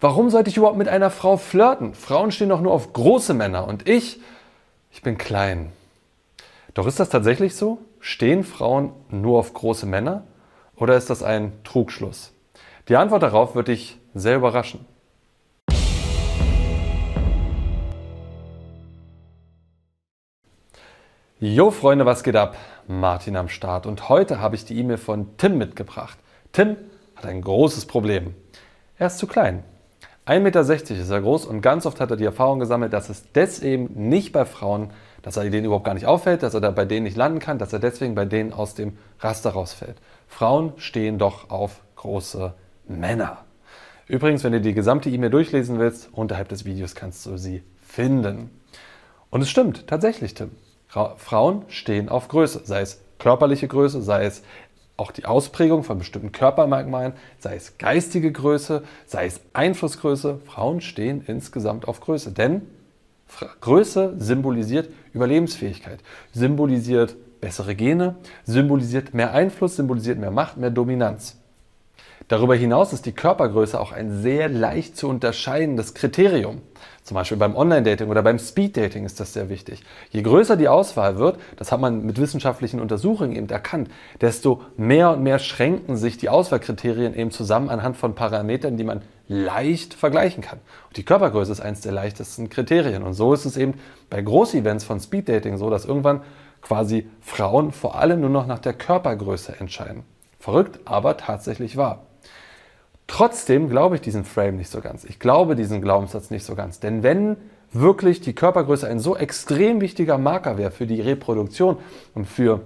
Warum sollte ich überhaupt mit einer Frau flirten? Frauen stehen doch nur auf große Männer und ich, ich bin klein. Doch ist das tatsächlich so? Stehen Frauen nur auf große Männer? Oder ist das ein Trugschluss? Die Antwort darauf wird dich sehr überraschen. Jo Freunde, was geht ab? Martin am Start und heute habe ich die E-Mail von Tim mitgebracht. Tim hat ein großes Problem. Er ist zu klein. 1,60 Meter ist er groß und ganz oft hat er die Erfahrung gesammelt, dass es deswegen nicht bei Frauen, dass er denen überhaupt gar nicht auffällt, dass er da bei denen nicht landen kann, dass er deswegen bei denen aus dem Raster rausfällt. Frauen stehen doch auf große Männer. Übrigens, wenn du die gesamte E-Mail durchlesen willst, unterhalb des Videos kannst du sie finden. Und es stimmt, tatsächlich, Tim. Frauen stehen auf Größe, sei es körperliche Größe, sei es auch die Ausprägung von bestimmten Körpermerkmalen, sei es geistige Größe, sei es Einflussgröße. Frauen stehen insgesamt auf Größe, denn Größe symbolisiert Überlebensfähigkeit, symbolisiert bessere Gene, symbolisiert mehr Einfluss, symbolisiert mehr Macht, mehr Dominanz. Darüber hinaus ist die Körpergröße auch ein sehr leicht zu unterscheidendes Kriterium. Zum Beispiel beim Online-Dating oder beim Speed-Dating ist das sehr wichtig. Je größer die Auswahl wird, das hat man mit wissenschaftlichen Untersuchungen eben erkannt, desto mehr und mehr schränken sich die Auswahlkriterien eben zusammen anhand von Parametern, die man leicht vergleichen kann. Und die Körpergröße ist eines der leichtesten Kriterien. Und so ist es eben bei Großevents von Speed-Dating so, dass irgendwann quasi Frauen vor allem nur noch nach der Körpergröße entscheiden. Verrückt, aber tatsächlich wahr. Trotzdem glaube ich diesen Frame nicht so ganz. Ich glaube diesen Glaubenssatz nicht so ganz. Denn wenn wirklich die Körpergröße ein so extrem wichtiger Marker wäre für die Reproduktion und für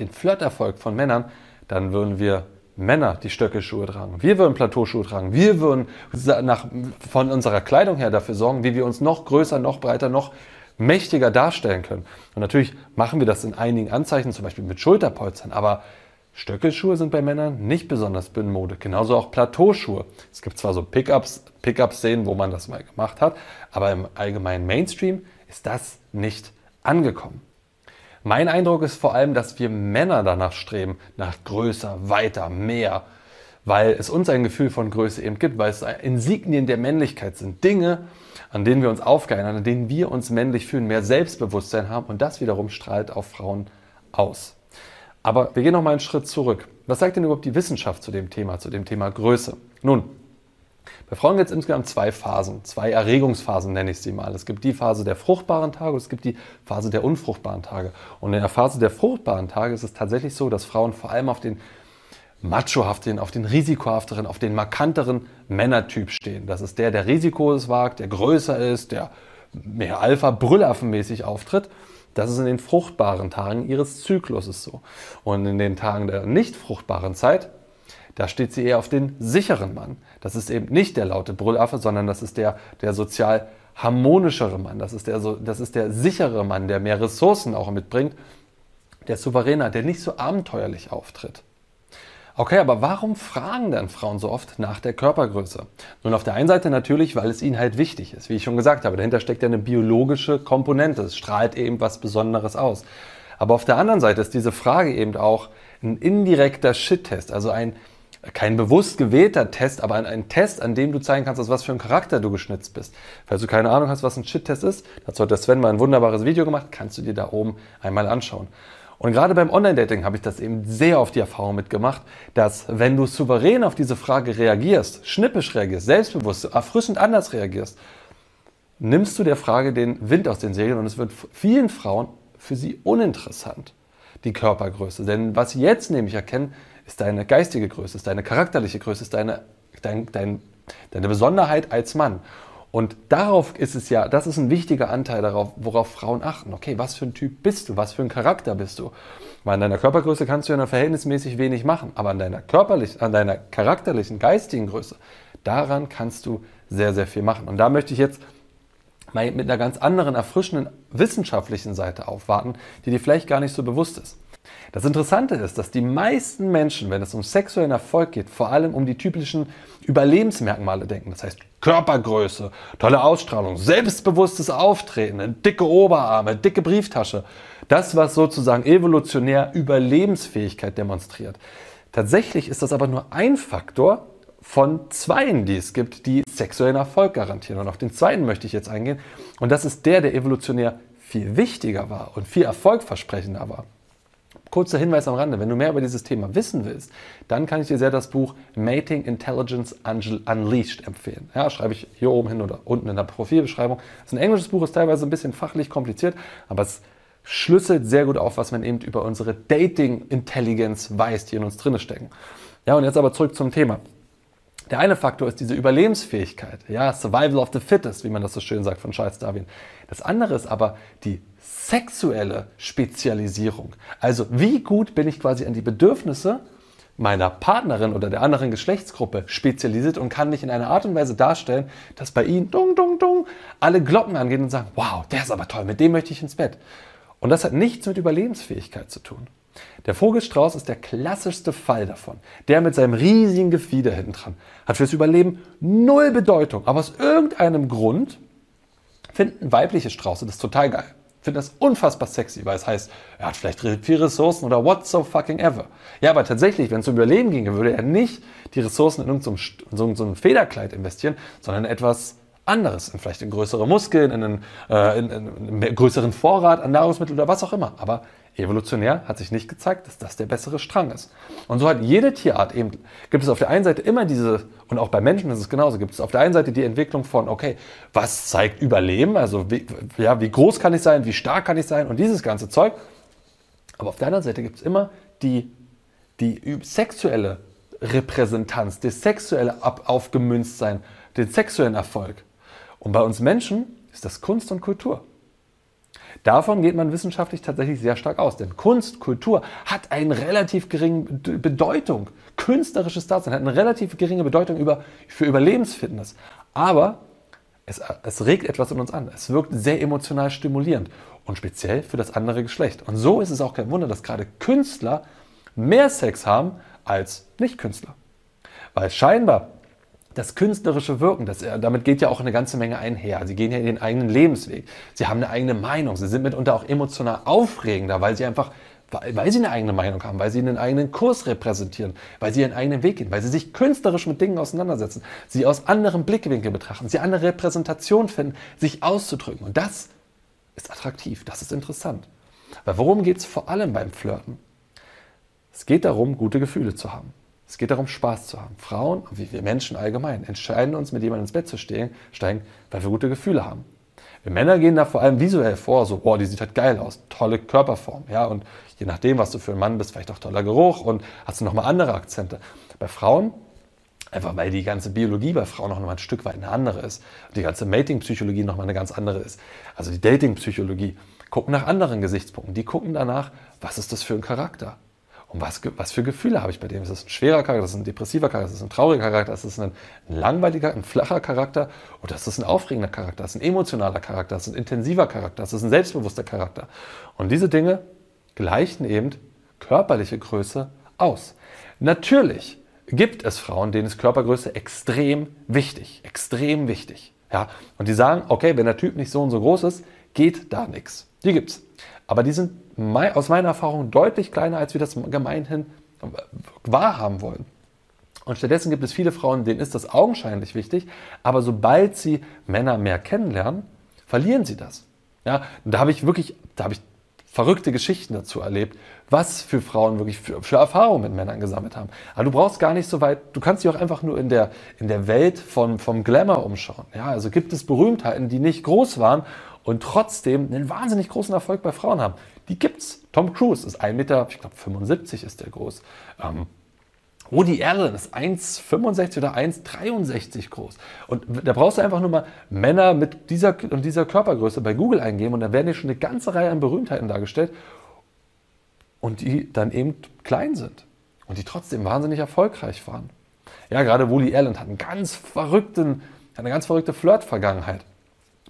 den Flirterfolg von Männern, dann würden wir Männer die Stöckelschuhe tragen. Wir würden Plateauschuhe tragen. Wir würden nach, von unserer Kleidung her dafür sorgen, wie wir uns noch größer, noch breiter, noch mächtiger darstellen können. Und natürlich machen wir das in einigen Anzeichen, zum Beispiel mit Schulterpolstern, aber Stöckelschuhe sind bei Männern nicht besonders in Mode, genauso auch Plateauschuhe. Es gibt zwar so Pickups, Pickup-Szenen, wo man das mal gemacht hat, aber im allgemeinen Mainstream ist das nicht angekommen. Mein Eindruck ist vor allem, dass wir Männer danach streben, nach größer, weiter, mehr, weil es uns ein Gefühl von Größe eben gibt, weil es Insignien der Männlichkeit sind, Dinge, an denen wir uns aufgeilen, an denen wir uns männlich fühlen, mehr Selbstbewusstsein haben und das wiederum strahlt auf Frauen aus. Aber wir gehen noch mal einen Schritt zurück. Was sagt denn überhaupt die Wissenschaft zu dem Thema, zu dem Thema Größe? Nun, bei Frauen gibt es insgesamt zwei Phasen, zwei Erregungsphasen nenne ich sie mal. Es gibt die Phase der fruchtbaren Tage und es gibt die Phase der unfruchtbaren Tage. Und in der Phase der fruchtbaren Tage ist es tatsächlich so, dass Frauen vor allem auf den machohafteren, auf den risikohafteren, auf den markanteren Männertyp stehen. Das ist der, der Risikos wagt, der größer ist, der mehr Alpha-Brüllaffenmäßig auftritt. Das ist in den fruchtbaren Tagen ihres Zykluses so. Und in den Tagen der nicht fruchtbaren Zeit, da steht sie eher auf den sicheren Mann. Das ist eben nicht der laute Brüllaffe, sondern das ist der, der sozial harmonischere Mann. Das ist, der, das ist der sichere Mann, der mehr Ressourcen auch mitbringt, der souveräner, der nicht so abenteuerlich auftritt. Okay, aber warum fragen dann Frauen so oft nach der Körpergröße? Nun, auf der einen Seite natürlich, weil es ihnen halt wichtig ist. Wie ich schon gesagt habe, dahinter steckt ja eine biologische Komponente. Es strahlt eben was Besonderes aus. Aber auf der anderen Seite ist diese Frage eben auch ein indirekter Shit-Test, also ein kein bewusst gewählter Test, aber ein, ein, Test, an dem du zeigen kannst, aus was für ein Charakter du geschnitzt bist. Falls du keine Ahnung hast, was ein Shit-Test ist, dazu hat der Sven mal ein wunderbares Video gemacht, kannst du dir da oben einmal anschauen. Und gerade beim Online-Dating habe ich das eben sehr auf die Erfahrung mitgemacht, dass wenn du souverän auf diese Frage reagierst, schnippisch reagierst, selbstbewusst, erfrischend anders reagierst, nimmst du der Frage den Wind aus den Segeln und es wird vielen Frauen für sie uninteressant, die Körpergröße. Denn was sie jetzt nämlich erkennen, ist deine geistige Größe, ist deine charakterliche Größe, ist deine, dein, dein, deine Besonderheit als Mann. Und darauf ist es ja, das ist ein wichtiger Anteil darauf, worauf Frauen achten. Okay, was für ein Typ bist du? Was für ein Charakter bist du? Weil an deiner Körpergröße kannst du ja verhältnismäßig wenig machen, aber an deiner körperlichen, an deiner charakterlichen, geistigen Größe, daran kannst du sehr, sehr viel machen. Und da möchte ich jetzt mal mit einer ganz anderen, erfrischenden wissenschaftlichen Seite aufwarten, die dir vielleicht gar nicht so bewusst ist. Das Interessante ist, dass die meisten Menschen, wenn es um sexuellen Erfolg geht, vor allem um die typischen Überlebensmerkmale denken. Das heißt Körpergröße, tolle Ausstrahlung, selbstbewusstes Auftreten, dicke Oberarme, dicke Brieftasche. Das, was sozusagen evolutionär Überlebensfähigkeit demonstriert. Tatsächlich ist das aber nur ein Faktor von Zweien, die es gibt, die sexuellen Erfolg garantieren. Und auf den zweiten möchte ich jetzt eingehen. Und das ist der, der evolutionär viel wichtiger war und viel erfolgversprechender war. Kurzer Hinweis am Rande, wenn du mehr über dieses Thema wissen willst, dann kann ich dir sehr das Buch Mating Intelligence Unleashed empfehlen. Ja, schreibe ich hier oben hin oder unten in der Profilbeschreibung. Das ist ein englisches Buch, ist teilweise ein bisschen fachlich kompliziert, aber es schlüsselt sehr gut auf, was man eben über unsere Dating-Intelligenz weiß, die in uns drinne stecken. Ja, und jetzt aber zurück zum Thema. Der eine Faktor ist diese Überlebensfähigkeit, ja, Survival of the Fittest, wie man das so schön sagt von Charles Darwin. Das andere ist aber die sexuelle Spezialisierung. Also wie gut bin ich quasi an die Bedürfnisse meiner Partnerin oder der anderen Geschlechtsgruppe spezialisiert und kann mich in einer Art und Weise darstellen, dass bei ihnen dung, dung, dung alle Glocken angehen und sagen, wow, der ist aber toll, mit dem möchte ich ins Bett. Und das hat nichts mit Überlebensfähigkeit zu tun. Der Vogelstrauß ist der klassischste Fall davon. Der mit seinem riesigen Gefieder hinten dran hat fürs Überleben null Bedeutung. Aber aus irgendeinem Grund finden weibliche Strauße das total geil. Finden das unfassbar sexy, weil es heißt, er hat vielleicht viel Ressourcen oder what so fucking ever. Ja, aber tatsächlich, wenn es um Überleben ginge, würde er nicht die Ressourcen in irgendein so, so Federkleid investieren, sondern in etwas anderes, in vielleicht in größere Muskeln, in einen, äh, in, in einen größeren Vorrat an Nahrungsmitteln oder was auch immer. Aber evolutionär hat sich nicht gezeigt, dass das der bessere Strang ist. Und so hat jede Tierart eben, gibt es auf der einen Seite immer diese, und auch bei Menschen ist es genauso, gibt es auf der einen Seite die Entwicklung von, okay, was zeigt Überleben, also wie, ja, wie groß kann ich sein, wie stark kann ich sein und dieses ganze Zeug. Aber auf der anderen Seite gibt es immer die, die sexuelle Repräsentanz, das sexuelle Aufgemünztsein, den sexuellen Erfolg. Und bei uns Menschen ist das Kunst und Kultur. Davon geht man wissenschaftlich tatsächlich sehr stark aus, denn Kunst, Kultur hat eine relativ geringe Bedeutung. Künstlerisches Dasein hat eine relativ geringe Bedeutung über, für Überlebensfitness. Aber es, es regt etwas in uns an. Es wirkt sehr emotional stimulierend und speziell für das andere Geschlecht. Und so ist es auch kein Wunder, dass gerade Künstler mehr Sex haben als Nicht-Künstler. Weil scheinbar das künstlerische Wirken, das, äh, damit geht ja auch eine ganze Menge einher. Sie gehen ja in den eigenen Lebensweg. Sie haben eine eigene Meinung. Sie sind mitunter auch emotional aufregender, weil sie einfach, weil sie eine eigene Meinung haben, weil sie einen eigenen Kurs repräsentieren, weil sie ihren eigenen Weg gehen, weil sie sich künstlerisch mit Dingen auseinandersetzen, sie aus anderen Blickwinkeln betrachten, sie eine Repräsentation finden, sich auszudrücken. Und das ist attraktiv, das ist interessant. Weil worum geht es vor allem beim Flirten? Es geht darum, gute Gefühle zu haben. Es geht darum, Spaß zu haben. Frauen, wie wir Menschen allgemein, entscheiden uns, mit jemandem ins Bett zu steigen, weil wir gute Gefühle haben. Wir Männer gehen da vor allem visuell vor, so, boah, die sieht halt geil aus, tolle Körperform, ja, und je nachdem, was du für ein Mann bist, vielleicht auch toller Geruch und hast du nochmal andere Akzente. Bei Frauen, einfach weil die ganze Biologie bei Frauen noch mal ein Stück weit eine andere ist, die ganze Mating-Psychologie nochmal eine ganz andere ist. Also die Dating-Psychologie gucken nach anderen Gesichtspunkten. Die gucken danach, was ist das für ein Charakter? Und was, was für Gefühle habe ich bei dem? Ist das ein schwerer Charakter, ist das ein depressiver Charakter, ist das ein trauriger Charakter, ist das ein, ein langweiliger, ein flacher Charakter oder ist das ein aufregender Charakter, ist das ein emotionaler Charakter, ist das ein intensiver Charakter, ist das ein selbstbewusster Charakter? Und diese Dinge gleichen eben körperliche Größe aus. Natürlich gibt es Frauen, denen ist Körpergröße extrem wichtig, extrem wichtig. Ja, und die sagen, okay, wenn der Typ nicht so und so groß ist, geht da nichts. Die gibt's. Aber die sind aus meiner Erfahrung deutlich kleiner, als wir das gemeinhin wahrhaben wollen. Und stattdessen gibt es viele Frauen, denen ist das augenscheinlich wichtig, aber sobald sie Männer mehr kennenlernen, verlieren sie das. Ja, da habe ich wirklich, da habe ich verrückte Geschichten dazu erlebt, was für Frauen wirklich für, für, Erfahrungen mit Männern gesammelt haben. Aber du brauchst gar nicht so weit, du kannst dich auch einfach nur in der, in der Welt von, vom Glamour umschauen. Ja, also gibt es Berühmtheiten, die nicht groß waren und trotzdem einen wahnsinnig großen Erfolg bei Frauen haben. Die gibt's. Tom Cruise ist 1,75 Meter, ich glaube 75 ist der groß. Ähm, Woody Allen ist 1,65 oder 1,63 groß. Und da brauchst du einfach nur mal Männer mit dieser und dieser Körpergröße bei Google eingeben und da werden dir schon eine ganze Reihe an Berühmtheiten dargestellt und die dann eben klein sind und die trotzdem wahnsinnig erfolgreich waren. Ja, gerade Woody Allen hat einen ganz verrückten, eine ganz verrückte Flirt-Vergangenheit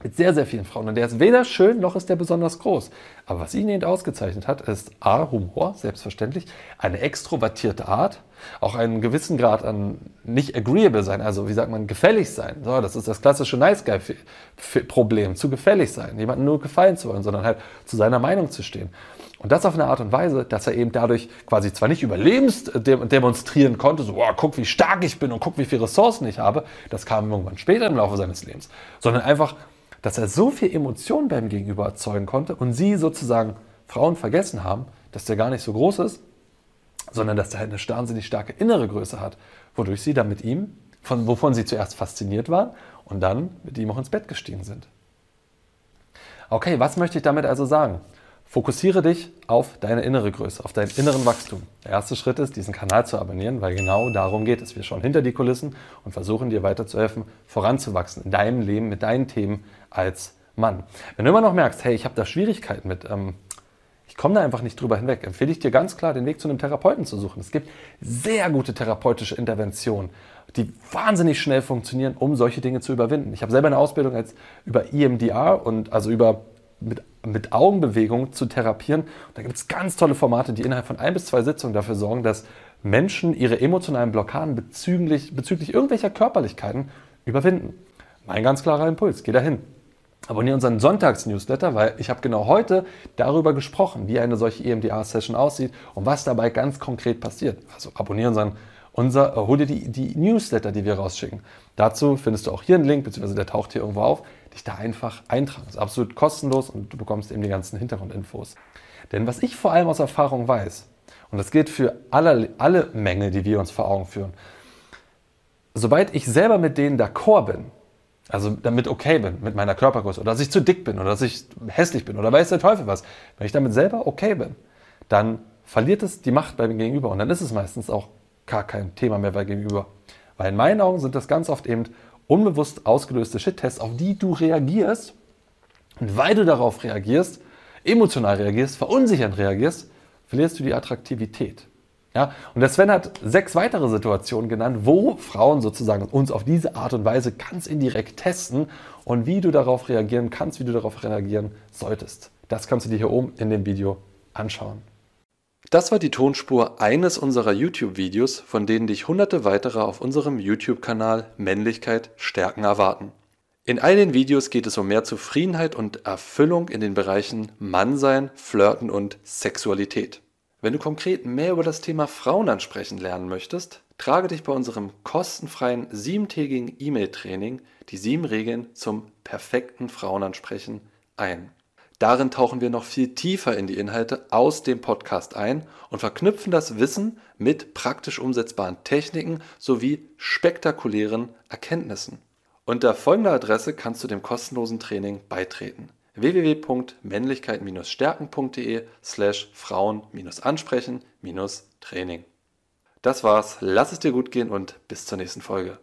mit sehr, sehr vielen Frauen. Und der ist weder schön, noch ist der besonders groß. Aber was ihn eben ausgezeichnet hat, ist A, Humor, selbstverständlich, eine extrovertierte Art Auch einen gewissen Grad an nicht agreeable sein, also wie sagt man, gefällig sein. So, das ist das klassische Nice Guy-Problem, zu gefällig sein, jemandem nur gefallen zu wollen, sondern halt zu seiner Meinung zu stehen. Und das auf eine Art und Weise, dass er eben dadurch quasi zwar nicht überlebens demonstrieren konnte, so, oh, guck, wie stark ich bin und guck, wie viele Ressourcen ich habe, das kam irgendwann später im Laufe seines Lebens, sondern einfach, dass er so viel Emotion beim Gegenüber erzeugen konnte und sie sozusagen Frauen vergessen haben, dass der gar nicht so groß ist, sondern dass der halt eine wahnsinnig starke innere Größe hat, wodurch sie dann mit ihm, von, wovon sie zuerst fasziniert waren und dann mit ihm auch ins Bett gestiegen sind. Okay, was möchte ich damit also sagen? Fokussiere dich auf deine innere Größe, auf deinen inneren Wachstum. Der erste Schritt ist, diesen Kanal zu abonnieren, weil genau darum geht es. Wir schauen hinter die Kulissen und versuchen dir weiterzuhelfen, voranzuwachsen in deinem Leben, mit deinen Themen als Mann. Wenn du immer noch merkst, hey, ich habe da Schwierigkeiten mit, ähm, ich komme da einfach nicht drüber hinweg, empfehle ich dir ganz klar, den Weg zu einem Therapeuten zu suchen. Es gibt sehr gute therapeutische Interventionen, die wahnsinnig schnell funktionieren, um solche Dinge zu überwinden. Ich habe selber eine Ausbildung als über EMDR und also über mit, mit Augenbewegung zu therapieren. Und da gibt es ganz tolle Formate, die innerhalb von ein bis zwei Sitzungen dafür sorgen, dass Menschen ihre emotionalen Blockaden bezüglich, bezüglich irgendwelcher Körperlichkeiten überwinden. Mein ganz klarer Impuls, geh dahin. Abonniere unseren Sonntags-Newsletter, weil ich habe genau heute darüber gesprochen, wie eine solche EMDR-Session aussieht und was dabei ganz konkret passiert. Also abonniere unseren, unser, hol dir die, die Newsletter, die wir rausschicken. Dazu findest du auch hier einen Link, beziehungsweise der taucht hier irgendwo auf dich da einfach eintragen. Das ist absolut kostenlos und du bekommst eben die ganzen Hintergrundinfos. Denn was ich vor allem aus Erfahrung weiß, und das gilt für alle, alle Mängel, die wir uns vor Augen führen, sobald ich selber mit denen d'accord bin, also damit okay bin mit meiner Körpergröße oder dass ich zu dick bin oder dass ich hässlich bin oder weiß der Teufel was, wenn ich damit selber okay bin, dann verliert es die Macht beim Gegenüber und dann ist es meistens auch gar kein Thema mehr beim Gegenüber. Weil in meinen Augen sind das ganz oft eben unbewusst ausgelöste Shit-Tests, auf die du reagierst. Und weil du darauf reagierst, emotional reagierst, verunsichernd reagierst, verlierst du die Attraktivität. Ja, und der Sven hat sechs weitere Situationen genannt, wo Frauen sozusagen uns auf diese Art und Weise ganz indirekt testen und wie du darauf reagieren kannst, wie du darauf reagieren solltest. Das kannst du dir hier oben in dem Video anschauen. Das war die Tonspur eines unserer YouTube-Videos, von denen dich hunderte weitere auf unserem YouTube-Kanal Männlichkeit stärken erwarten. In all den Videos geht es um mehr Zufriedenheit und Erfüllung in den Bereichen Mannsein, Flirten und Sexualität. Wenn du konkret mehr über das Thema Frauen ansprechen lernen möchtest, trage dich bei unserem kostenfreien siebentägigen E-Mail-Training die sieben Regeln zum perfekten Frauenansprechen ein. Darin tauchen wir noch viel tiefer in die Inhalte aus dem Podcast ein und verknüpfen das Wissen mit praktisch umsetzbaren Techniken sowie spektakulären Erkenntnissen. Unter folgender Adresse kannst du dem kostenlosen Training beitreten: www.männlichkeit-stärken.de slash Frauen-ansprechen-training. Das war's, lass es dir gut gehen und bis zur nächsten Folge.